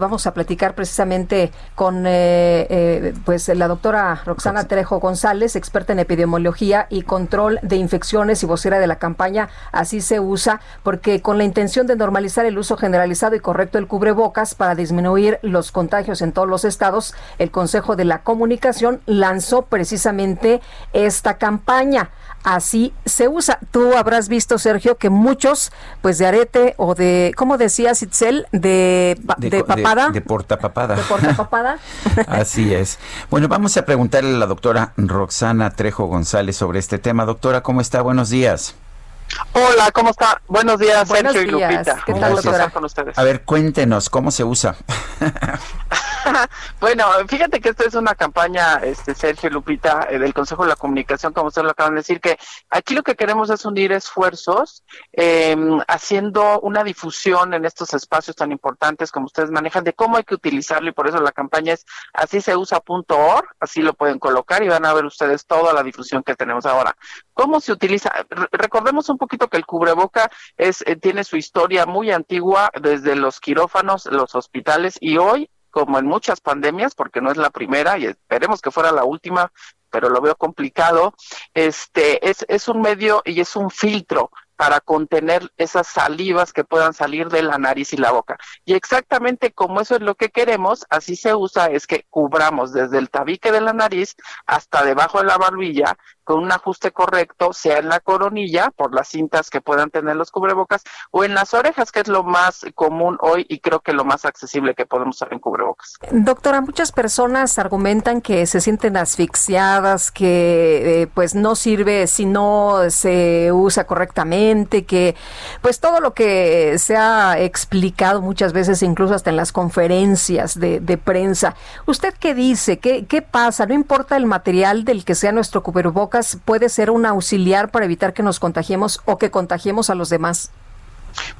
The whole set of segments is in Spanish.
Vamos a platicar precisamente con eh, eh, pues la doctora Roxana Trejo González, experta en epidemiología y control de infecciones y vocera de la campaña Así se usa, porque con la intención de normalizar el uso generalizado y correcto del cubrebocas para disminuir los contagios en todos los estados, el Consejo de la Comunicación lanzó precisamente esta campaña así se usa. Tú habrás visto, Sergio, que muchos, pues de arete o de, ¿cómo decías, Itzel? De, de, papada. De, de portapapada. De portapapada. así es. Bueno, vamos a preguntarle a la doctora Roxana Trejo González sobre este tema. Doctora, ¿cómo está? Buenos días. Hola, ¿cómo está? Buenos días, Buenos Sergio días. y Lupita. ¿Qué tal, doctora? con ustedes. A ver, cuéntenos, ¿cómo se usa? bueno, fíjate que esta es una campaña, este Sergio Lupita, eh, del Consejo de la Comunicación, como ustedes lo acaban de decir, que aquí lo que queremos es unir esfuerzos, eh, haciendo una difusión en estos espacios tan importantes como ustedes manejan, de cómo hay que utilizarlo, y por eso la campaña es así se usa.org, así lo pueden colocar y van a ver ustedes toda la difusión que tenemos ahora. ¿Cómo se utiliza? Re- recordemos un poquito que el cubreboca es, eh, tiene su historia muy antigua desde los quirófanos, los hospitales y hoy, como en muchas pandemias, porque no es la primera y esperemos que fuera la última, pero lo veo complicado, este es, es un medio y es un filtro para contener esas salivas que puedan salir de la nariz y la boca. Y exactamente como eso es lo que queremos, así se usa, es que cubramos desde el tabique de la nariz hasta debajo de la barbilla con un ajuste correcto, sea en la coronilla, por las cintas que puedan tener los cubrebocas, o en las orejas, que es lo más común hoy y creo que lo más accesible que podemos usar en cubrebocas. Doctora, muchas personas argumentan que se sienten asfixiadas, que eh, pues no sirve si no se usa correctamente, que pues todo lo que se ha explicado muchas veces, incluso hasta en las conferencias de, de prensa. ¿Usted qué dice? ¿Qué, ¿Qué pasa? No importa el material del que sea nuestro cubrebocas, puede ser un auxiliar para evitar que nos contagiemos o que contagiemos a los demás.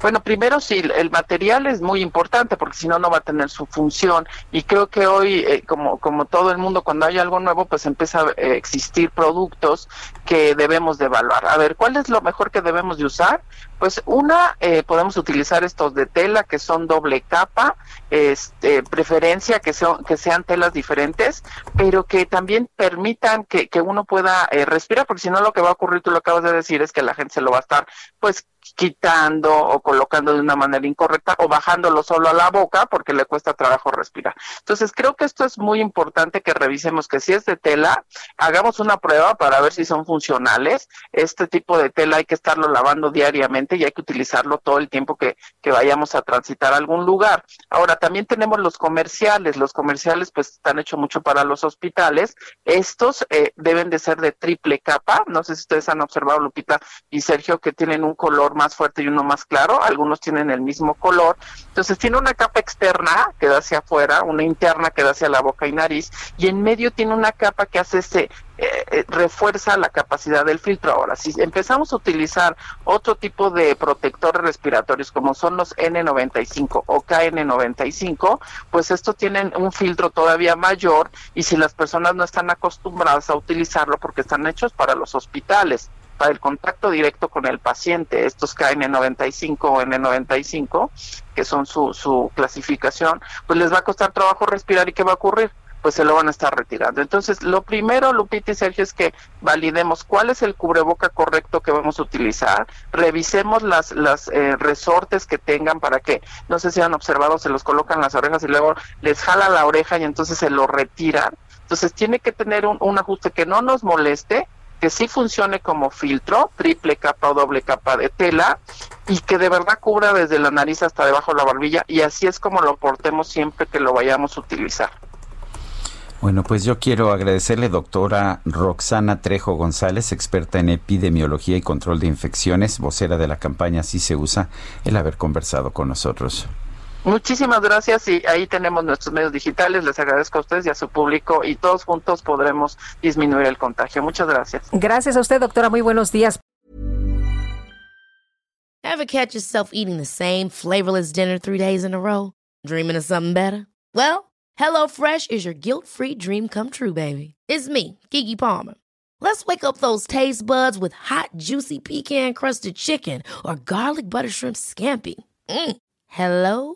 Bueno, primero sí, el material es muy importante porque si no, no va a tener su función. Y creo que hoy, eh, como, como todo el mundo, cuando hay algo nuevo, pues empieza a eh, existir productos que debemos de evaluar. A ver, ¿cuál es lo mejor que debemos de usar? Pues una, eh, podemos utilizar estos de tela que son doble capa, este, preferencia que, sean que sean telas diferentes, pero que también permitan que, que uno pueda eh, respirar, porque si no lo que va a ocurrir, tú lo acabas de decir, es que la gente se lo va a estar pues quitando o colocando de una manera incorrecta o bajándolo solo a la boca porque le cuesta trabajo respirar. Entonces creo que esto es muy importante que revisemos que si es de tela, hagamos una prueba para ver si son funcionales. Este tipo de tela hay que estarlo lavando diariamente y hay que utilizarlo todo el tiempo que, que vayamos a transitar a algún lugar. Ahora también tenemos los comerciales. Los comerciales pues están hechos mucho para los hospitales. Estos eh, deben de ser de triple capa. No sé si ustedes han observado, Lupita y Sergio, que tienen un color más fuerte y uno más claro, algunos tienen el mismo color. Entonces tiene una capa externa que da hacia afuera, una interna que da hacia la boca y nariz, y en medio tiene una capa que hace ese, eh, refuerza la capacidad del filtro. Ahora, si empezamos a utilizar otro tipo de protectores respiratorios como son los N95 o KN95, pues estos tienen un filtro todavía mayor y si las personas no están acostumbradas a utilizarlo porque están hechos para los hospitales, el contacto directo con el paciente, estos KN95 o N95, que son su, su clasificación, pues les va a costar trabajo respirar y ¿qué va a ocurrir? pues se lo van a estar retirando. Entonces, lo primero, Lupita y Sergio, es que validemos cuál es el cubreboca correcto que vamos a utilizar, revisemos las, las eh, resortes que tengan para que, no sé si han observado, se los colocan las orejas y luego les jala la oreja y entonces se lo retiran. Entonces, tiene que tener un, un ajuste que no nos moleste, que sí funcione como filtro, triple capa o doble capa de tela, y que de verdad cubra desde la nariz hasta debajo de la barbilla, y así es como lo portemos siempre que lo vayamos a utilizar. Bueno, pues yo quiero agradecerle, doctora Roxana Trejo González, experta en epidemiología y control de infecciones, vocera de la campaña Si se usa, el haber conversado con nosotros. Muchísimas gracias y ahí tenemos nuestros medios digitales. Les agradezco a ustedes y a su público y todos juntos podremos disminuir el contagio. Muchas gracias. Gracias a usted, doctora. Muy buenos días. Ever catch yourself eating the same flavorless dinner three days in a row? Dreaming of something better? Well, HelloFresh is your guilt-free dream come true, baby. It's me, Kiki Palmer. Let's wake up those taste buds with hot, juicy pecan-crusted chicken or garlic butter shrimp scampi. Mm. Hello